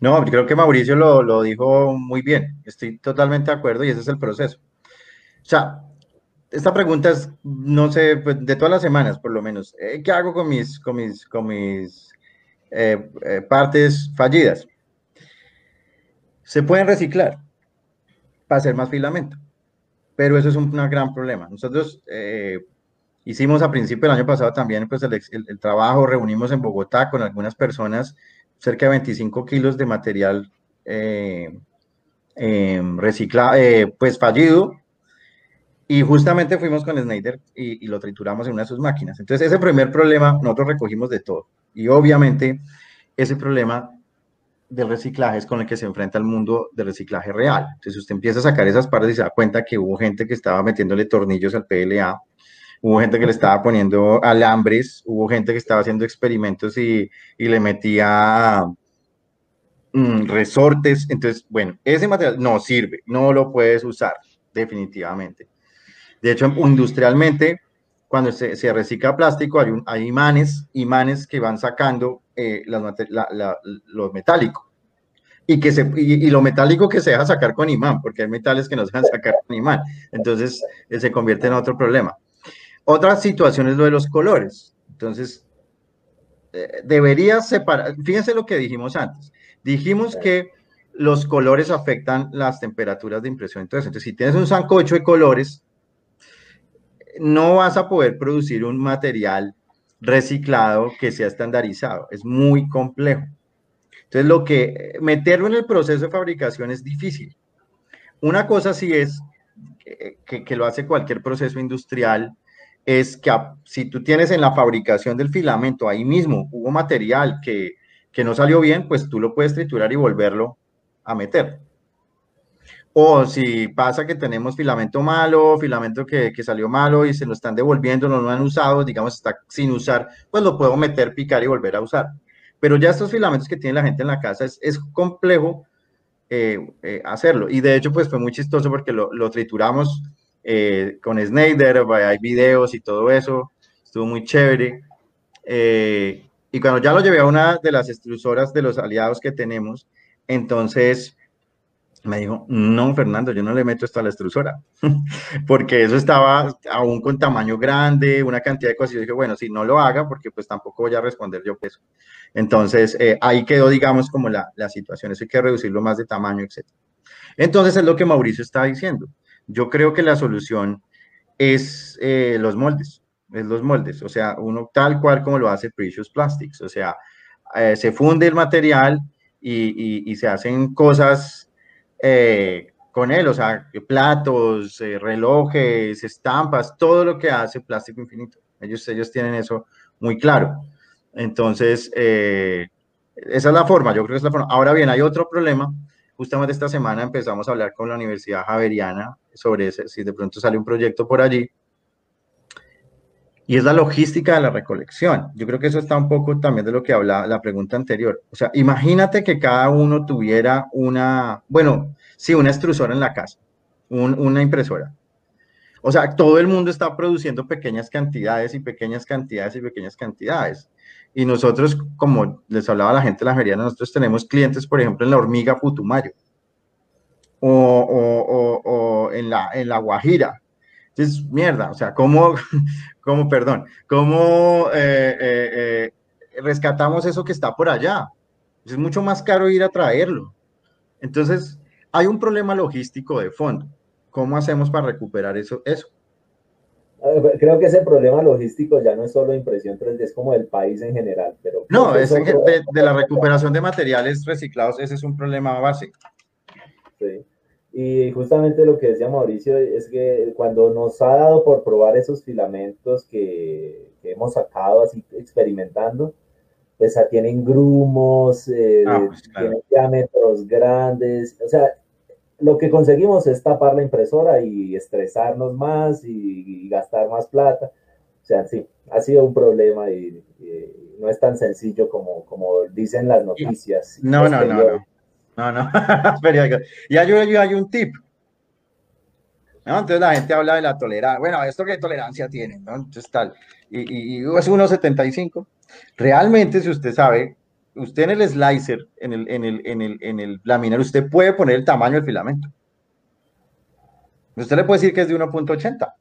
No, creo que Mauricio lo, lo, dijo muy bien. Estoy totalmente de acuerdo y ese es el proceso. O sea, esta pregunta es, no sé, pues, de todas las semanas por lo menos. Eh, ¿Qué hago con mis, con mis, con mis eh, eh, partes fallidas? Se pueden reciclar para hacer más filamento, pero eso es un, gran problema. Nosotros eh, hicimos a principio del año pasado también pues el, trabajo, reunimos en Bogotá con algunas personas cerca de 25 kilos de material eh, em, eh, pues fallido, y justamente fuimos con Snyder y, y, lo trituramos en una de sus máquinas. Entonces, ese primer problema nosotros recogimos de todo. Y obviamente, ese problema del reciclaje es con el que se enfrenta el mundo del reciclaje real. Entonces usted empieza a sacar esas partes y se da cuenta que hubo gente que estaba metiéndole tornillos al PLA hubo gente que le estaba poniendo alambres, hubo gente que estaba haciendo experimentos y, le metía mm, resortes. Entonces, bueno, ese material no sirve, no lo puedes usar definitivamente. De hecho, industrialmente, cuando se, recicla plástico, hay, hay, imanes, imanes que van sacando eh, lo metálico. Y, que se, y, lo metálico que se deja sacar con imán, porque hay metales que no se dejan sacar con imán. Entonces, eh, se convierte en otro problema. Otra situación es lo de los colores. Entonces, eh, debería separar, fíjense lo que dijimos antes. Dijimos que los colores afectan las temperaturas de impresión. Entonces, entonces si tienes un sancocho de colores, no vas a poder producir un material reciclado que sea estandarizado. Es muy complejo. Entonces, lo que meterlo en el proceso de fabricación es difícil. Una cosa sí es que, lo hace cualquier proceso industrial, es que si tú tienes en la fabricación del filamento ahí mismo hubo material que, que no salió bien, pues tú lo puedes triturar y volverlo a meter. O si pasa que tenemos filamento malo, filamento que, salió malo y se lo están devolviendo, no lo han usado, digamos, está sin usar, pues lo puedo meter, picar y volver a usar. Pero ya estos filamentos que tiene la gente en la casa es, complejo eh, eh, hacerlo. Y de hecho, pues fue muy chistoso porque lo, trituramos eh, con Snyder, hay videos y todo eso, estuvo muy chévere. y cuando ya lo llevé a una de las extrusoras de los aliados que tenemos, entonces me dijo, no, Fernando, yo no le meto esto a la extrusora, porque eso estaba aún con tamaño grande, una cantidad de cosas. Y yo dije, bueno, si no lo haga, porque pues tampoco voy a responder yo peso. Entonces, eh, ahí quedó, digamos, como la, la situación, eso hay que reducirlo más de tamaño, etc. Entonces, es lo que Mauricio está diciendo. Yo creo que la solución es eh, los moldes, es los moldes, o sea, uno tal cual como lo hace Precious Plastics, o sea, eh, se funde el material y, y se hacen cosas eh, con él, o sea, platos, eh, relojes, estampas, todo lo que hace Plástico Infinito. Ellos, ellos tienen eso muy claro. Entonces, eh, esa es la forma, yo creo que es la forma. Ahora bien, hay otro problema. Justamente esta semana empezamos a hablar con la Universidad Javeriana sobre si de pronto sale un proyecto por allí. Y es la logística de la recolección. Yo creo que eso está un poco también de lo que habla la pregunta anterior. O sea, imagínate que cada uno tuviera una, bueno, sí, una extrusora en la casa, una impresora. O sea, todo el mundo está produciendo pequeñas cantidades y pequeñas cantidades y pequeñas cantidades. Y nosotros, como les hablaba la gente de la Javeriana, nosotros tenemos clientes, por ejemplo, en la hormiga Putumayo o, o, o en, la, en la Guajira es mierda, o sea, ¿cómo, cómo perdón, cómo eh, eh, eh, rescatamos eso que está por allá? Es mucho más caro ir a traerlo. Entonces, hay un problema logístico de fondo. ¿Cómo hacemos para recuperar eso? eso? Creo que ese problema logístico ya no es solo impresión 3D, es como del país en general. Pero no, es de, de, la recuperación de materiales reciclados, ese es un problema básico. Sí. Y justamente lo que decía Mauricio es que cuando nos ha dado por probar esos filamentos que, hemos sacado así experimentando, pues tienen grumos, eh, ah, pues, tienen diámetros grandes, o sea, lo que conseguimos es tapar la impresora y estresarnos más y, gastar más plata. O sea, sí, ha sido un problema y, no es tan sencillo como, como dicen las noticias. No, no, no, no. No, no, Y hay, hay un tip. Entonces la gente habla de la tolerancia. Bueno, ¿esto qué tolerancia tiene? ¿no? Entonces tal. Y, y, es 1,75. Realmente, si usted sabe, usted en el slicer, en el, en el, en el, en el laminar, usted puede poner el tamaño del filamento. Usted le puede decir que es de 1.80.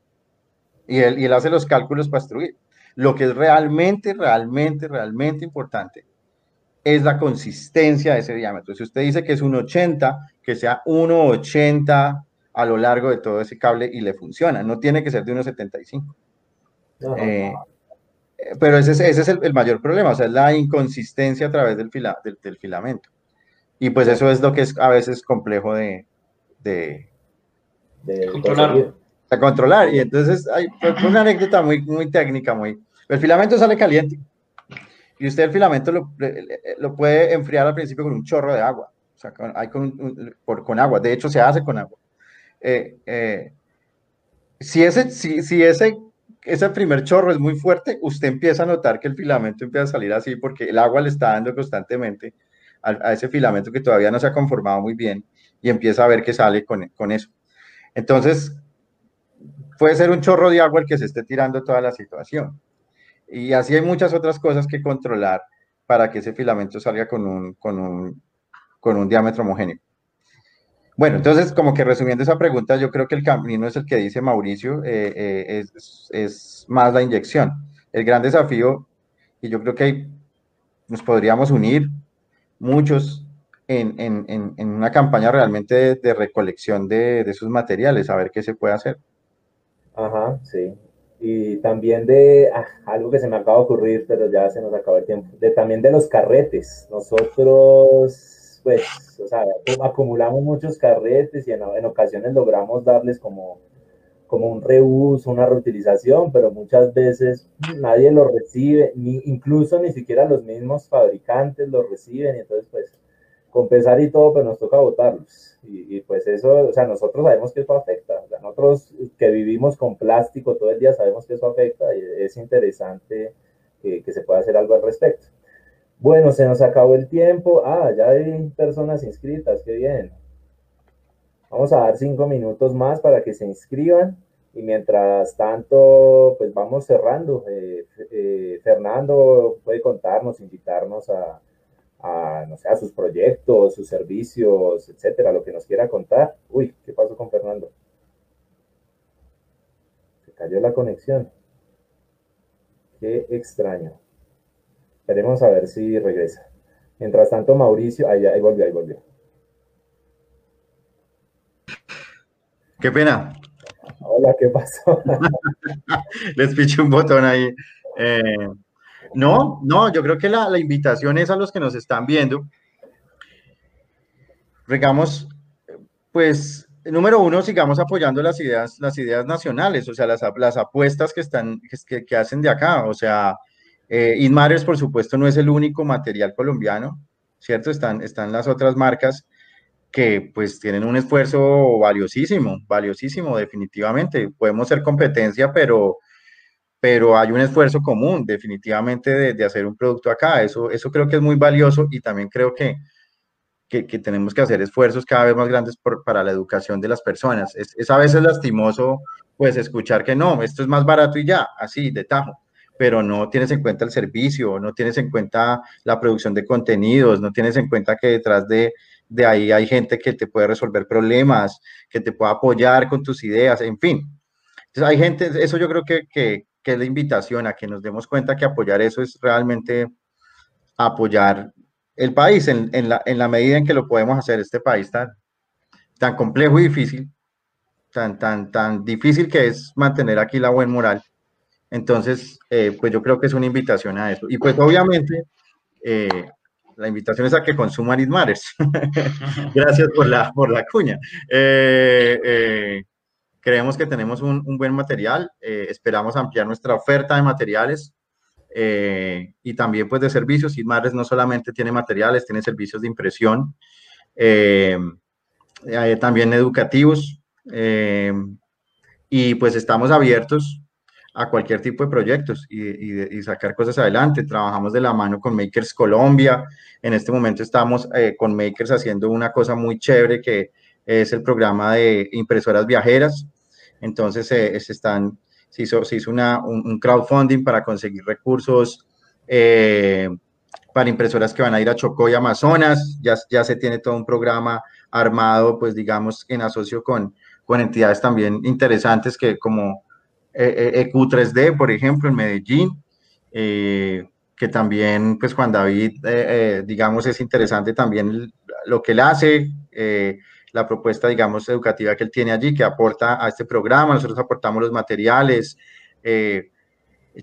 Y él, y él hace los cálculos para destruir. Lo que es realmente, realmente, realmente importante es la consistencia de ese diámetro. Si usted dice que es un 80, que sea 1,80 a lo largo de todo ese cable y le funciona. No tiene que ser de 1,75. Eh, pero ese, ese es el, mayor problema, o sea, es la inconsistencia a través del, del, filamento. Y pues eso es lo que es a veces complejo de, de, controlar. De controlar. Y entonces hay una anécdota muy, muy técnica, muy... El filamento sale caliente y usted el filamento lo, lo, puede enfriar al principio con un chorro de agua, o sea, con, hay con, por, con agua, de hecho se hace con agua. Eh, eh, si ese, si, si ese ese primer chorro es muy fuerte, usted empieza a notar que el filamento empieza a salir así porque el agua le está dando constantemente a, ese filamento que todavía no se ha conformado muy bien y empieza a ver que sale con, con eso. Entonces, puede ser un chorro de agua el que se esté tirando toda la situación. Y así hay muchas otras cosas que controlar para que ese filamento salga con un, con un, con un diámetro homogéneo. Bueno, entonces, como que resumiendo esa pregunta, yo creo que el camino es el que dice Mauricio, eh, eh, es, es, más la inyección. El gran desafío, y yo creo que nos podríamos unir muchos en, en, en, una campaña realmente de, recolección de, de, materiales, a ver qué se puede hacer. Ajá, sí. Y también de ah, algo que se me acaba de ocurrir, pero ya se nos acabó el tiempo, de también de los carretes. Nosotros, pues, o sea, acumulamos muchos carretes y en, en ocasiones logramos darles como como un reuso, una reutilización, pero muchas veces nadie lo recibe, ni incluso ni siquiera los mismos fabricantes lo reciben, y entonces pues compensar y todo, pero nos toca votarlos. Y, pues eso, o sea, nosotros sabemos que eso afecta, nosotros que vivimos con plástico todo el día sabemos que eso afecta y es interesante que, que se pueda hacer algo al respecto. Bueno, se nos acabó el tiempo. Ah, ya hay personas inscritas, qué bien. Vamos a dar cinco minutos más para que se inscriban y mientras tanto, pues vamos cerrando. Eh, eh, Fernando puede contarnos, invitarnos a, a, no sé, a sus proyectos, sus servicios, etcétera, lo que nos quiera contar. Uy, ¿qué pasó con Fernando? Se cayó la conexión. Qué extraño. Esperemos a ver si regresa. Mientras tanto, Mauricio, ahí, ahí volvió, ahí volvió. Qué pena. Hola, ¿qué pasó? Les piché un botón ahí. Eh, no, no, yo creo que la, invitación es a los que nos están viendo. Digamos, pues, número uno, sigamos apoyando las ideas, las ideas nacionales, o sea, las, las apuestas que están, que, que, hacen de acá. O sea, eh, Inmares, por supuesto, no es el único material colombiano, ¿cierto? Están, están las otras marcas que pues tienen un esfuerzo valiosísimo, valiosísimo definitivamente. Podemos ser competencia, pero, pero hay un esfuerzo común definitivamente de, de, hacer un producto acá. Eso, eso creo que es muy valioso y también creo que, que, que tenemos que hacer esfuerzos cada vez más grandes por, para la educación de las personas. Es, es, a veces lastimoso pues escuchar que no, esto es más barato y ya, así, de tajo pero no tienes en cuenta el servicio, no tienes en cuenta la producción de contenidos, no tienes en cuenta que detrás de, de ahí hay gente que te puede resolver problemas, que te puede apoyar con tus ideas, en fin. Entonces hay gente, eso yo creo que, que, que es la invitación a que nos demos cuenta que apoyar eso es realmente apoyar el país en, en, la, en la medida en que lo podemos hacer, este país tan, tan complejo y difícil, tan, tan, tan difícil que es mantener aquí la buena moral. Entonces, eh, pues yo creo que es una invitación a eso. Y pues obviamente, eh, la invitación es a que consuman Ismares. Gracias por la, por la cuña. Eh, creemos que tenemos un, buen material, esperamos ampliar nuestra oferta de materiales y también pues de servicios. Ismares no solamente tiene materiales, tiene servicios de impresión, también educativos y pues estamos abiertos a cualquier tipo de proyectos y, sacar cosas adelante. Trabajamos de la mano con Makers Colombia. En este momento estamos eh, con Makers haciendo una cosa muy chévere que es el programa de impresoras viajeras. Entonces eh, se, están, hizo, se hizo un, crowdfunding para conseguir recursos eh, para impresoras que van a ir a Chocó y Amazonas. Ya, ya se tiene todo un programa armado, pues digamos, en asocio con, con entidades también interesantes que como EQ3D, e por ejemplo, en Medellín, eh, que también, pues Juan David, eh, eh, digamos, es interesante también lo que él hace, la propuesta, digamos, educativa que él tiene allí, que aporta a este programa, nosotros aportamos los materiales,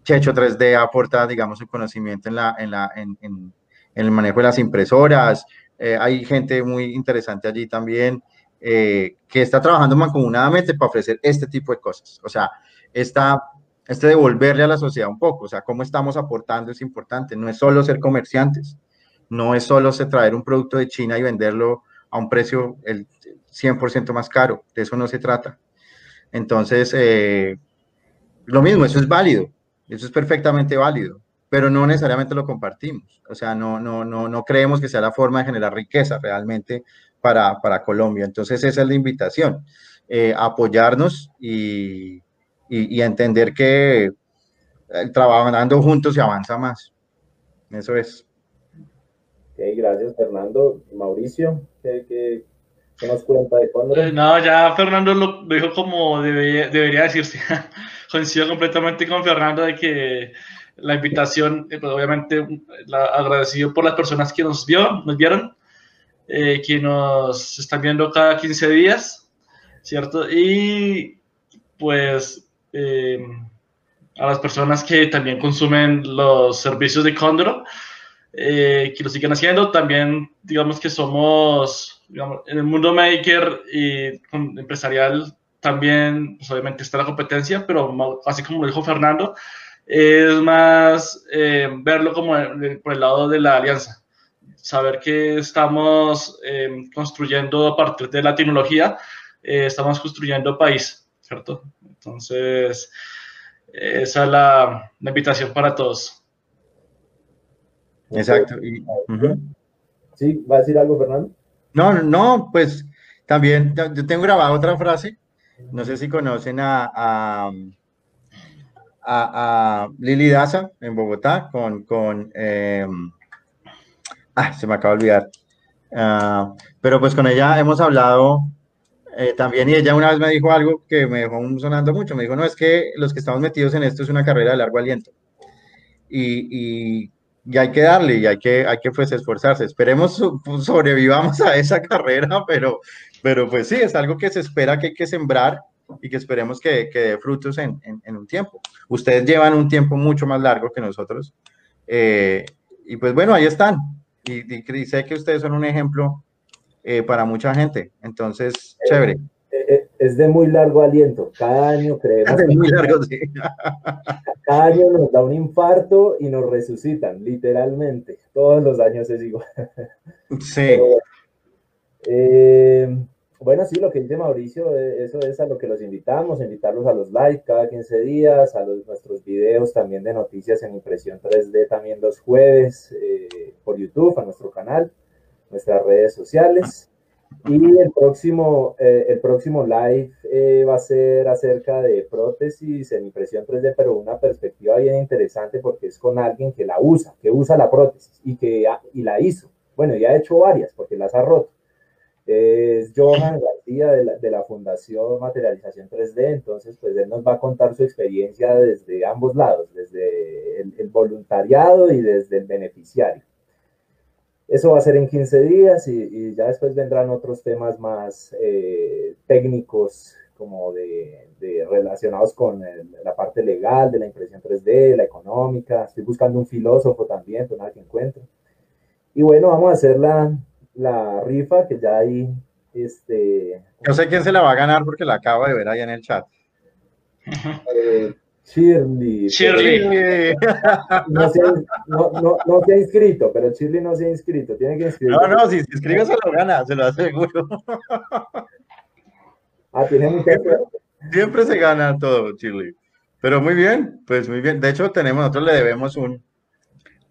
Checho 3D aporta, digamos, su conocimiento en, la, en, la, en, en, el manejo de las impresoras, hay gente muy interesante allí también, que está trabajando mancomunadamente para ofrecer este tipo de cosas, o sea, esta, este devolverle a la sociedad un poco, o sea, cómo estamos aportando es importante, no es solo ser comerciantes, no es solo se traer un producto de China y venderlo a un precio el 100% más caro, de eso no se trata. Entonces, eh, Lo mismo, eso es válido, eso es perfectamente válido, pero no necesariamente lo compartimos. O sea, no, no, no, no creemos que sea la forma de generar riqueza realmente para, para Colombia. Entonces, esa es la invitación, eh, apoyarnos y, y, entender que eh, trabajando juntos se avanza más. Eso es. gracias, Fernando. Mauricio, ¿qué, nos cuenta de cuándo? Eh, no, ya Fernando lo dijo como debería, debería decirse. Coincido completamente con Fernando de que la invitación, eh, pues obviamente agradecido por las personas que nos vio, nos vieron, eh, que nos están viendo cada 15 días, ¿cierto? Y pues a las personas que también consumen los servicios de Condro, que lo siguen haciendo, también digamos que somos en el mundo maker y empresarial también, pues obviamente está la competencia, pero así como lo dijo Fernando, es más eh, verlo como por el lado de la alianza, saber que estamos eh, construyendo a partir de la tecnología, eh, estamos construyendo país, ¿cierto? Entonces, esa es la, invitación para todos. Exacto. Sí, ¿va a decir algo, Fernando? No, no, pues también yo tengo grabada otra frase. No sé si conocen a, a, a, Lili Daza en Bogotá con, con em, ah, se me acaba de olvidar. Ah, pero pues con ella hemos hablado eh, también y ella una vez me dijo algo que me dejó sonando mucho. Me dijo, no, es que los que estamos metidos en esto es una carrera de largo aliento. Y, y y hay que darle y hay que, hay que pues esforzarse. Esperemos pues, sobrevivamos a esa carrera, pero, pero pues sí, es algo que se espera que hay que sembrar y que esperemos que, que dé frutos en, en, un tiempo. Ustedes llevan un tiempo mucho más largo que nosotros. Eh, y pues bueno, ahí están. Y, y, sé que ustedes son un ejemplo eh, para mucha gente. Entonces, chévere. Eh, es de muy largo aliento. Cada año creemos. de muy largo, sí. Cada año nos da un infarto y nos resucitan, literalmente. Todos los años es igual. Sí. Eh, bueno, sí, lo que dice Mauricio, eh, eso es a lo que los invitamos, invitarlos a los live cada 15 días, a los, nuestros videos también de noticias en impresión 3D también los jueves por YouTube, a nuestro canal, nuestras redes sociales. Y el próximo, eh, el próximo live eh, va a ser acerca de prótesis en impresión 3D, pero una perspectiva bien interesante porque es con alguien que la usa, que usa la prótesis y que y la hizo. Bueno, ya ha hecho varias porque las ha roto. Es Johan García de la, de la Fundación Materialización 3D, entonces pues él nos va a contar su experiencia desde ambos lados, desde el voluntariado y desde el beneficiario. Eso va a ser en 15 días y, ya después vendrán otros temas más eh, técnicos como de, relacionados con la parte legal de la impresión 3D, la económica. Estoy buscando un filósofo también, pero nada que encuentro. Y bueno, vamos a hacer la, la rifa que ya hay. Este, Yo sé quién se la va a ganar porque la acabo de ver ahí en el chat. Eh, Shirley. Shirley. No se, no, no, no se, ha inscrito, pero Shirley no se ha inscrito. Tiene que inscribirse. No, no, si se inscribe se lo gana, se lo aseguro. Ah, tiene mucha Siempre se gana todo, Shirley. Pero muy bien, pues muy bien. De hecho, tenemos, nosotros le debemos un,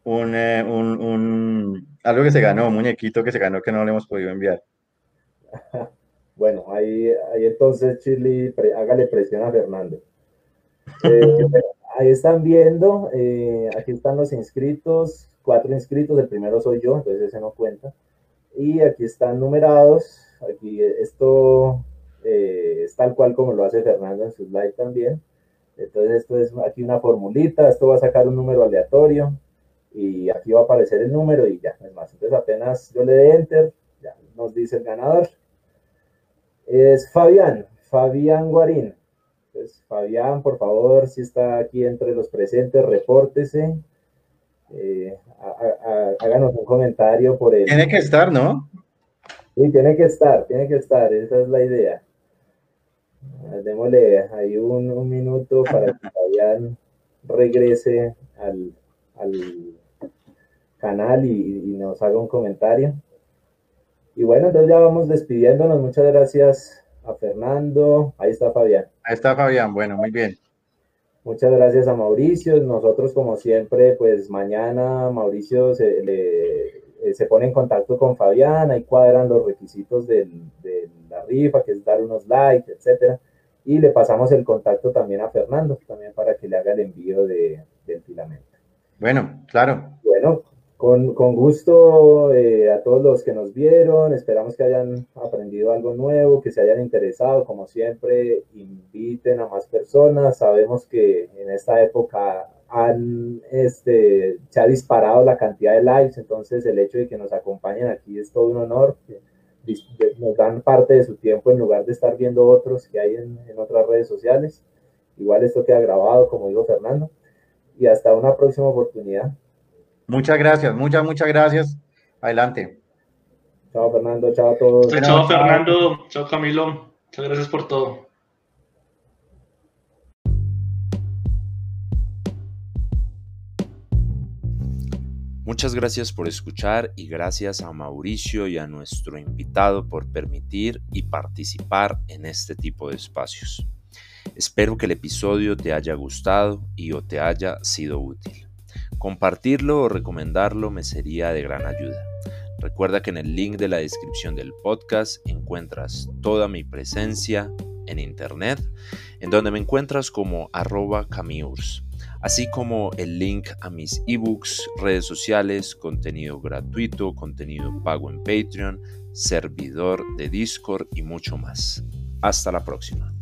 un, eh, un, un, algo que se ganó, un muñequito que se ganó que no le hemos podido enviar. Bueno, ahí, ahí entonces Shirley, hágale presión a Fernando. Eh, ahí están viendo, eh, aquí están los inscritos, cuatro inscritos, el primero soy yo, entonces ese no cuenta. Y aquí están numerados, aquí esto eh, es tal cual como lo hace Fernando en su slide también. Entonces esto es aquí una formulita, esto va a sacar un número aleatorio y aquí va a aparecer el número y ya, es más. Entonces apenas yo le dé enter, ya nos dice el ganador. Es Fabián, Fabián Guarín. Pues, Fabián, por favor, si está aquí entre los presentes, repórtese. Eh, háganos un comentario por él. Tiene que estar, ¿no? Sí, tiene que estar, tiene que estar, esa es la idea. Ah, démosle ahí un, minuto para que Fabián regrese al, canal y, nos haga un comentario. Y bueno, entonces ya vamos despidiéndonos. Muchas gracias a Fernando. Ahí está Fabián. Ahí está Fabián, bueno, muy bien. Muchas gracias a Mauricio. Nosotros, como siempre, pues mañana Mauricio se, eh, se pone en contacto con Fabián, ahí cuadran los requisitos de la rifa, que es dar unos likes, etcétera. Y le pasamos el contacto también a Fernando, también para que le haga el envío de, del filamento. Bueno, claro. Bueno, con, gusto eh, a todos los que nos vieron, esperamos que hayan aprendido algo nuevo, que se hayan interesado, como siempre, inviten a más personas. Sabemos que en esta época han, este, se ha disparado la cantidad de likes, entonces el hecho de que nos acompañen aquí es todo un honor. Nos dan parte de su tiempo en lugar de estar viendo otros que hay en, en otras redes sociales. Igual esto queda grabado, como dijo Fernando. Y hasta una próxima oportunidad. Muchas gracias, muchas, muchas gracias. Adelante. Chao Fernando, chao a todos. Chao, Fernando, chao Camilo. Muchas gracias por todo. Muchas gracias por escuchar y gracias a Mauricio y a nuestro invitado por permitir y participar en este tipo de espacios. Espero que el episodio te haya gustado y o te haya sido útil. Compartirlo o recomendarlo me sería de gran ayuda. Recuerda que en el link de la descripción del podcast encuentras toda mi presencia en internet, en donde me encuentras como arroba camiurs, así como el link a mis ebooks, redes sociales, contenido gratuito, contenido pago en Patreon, servidor de Discord y mucho más. Hasta la próxima.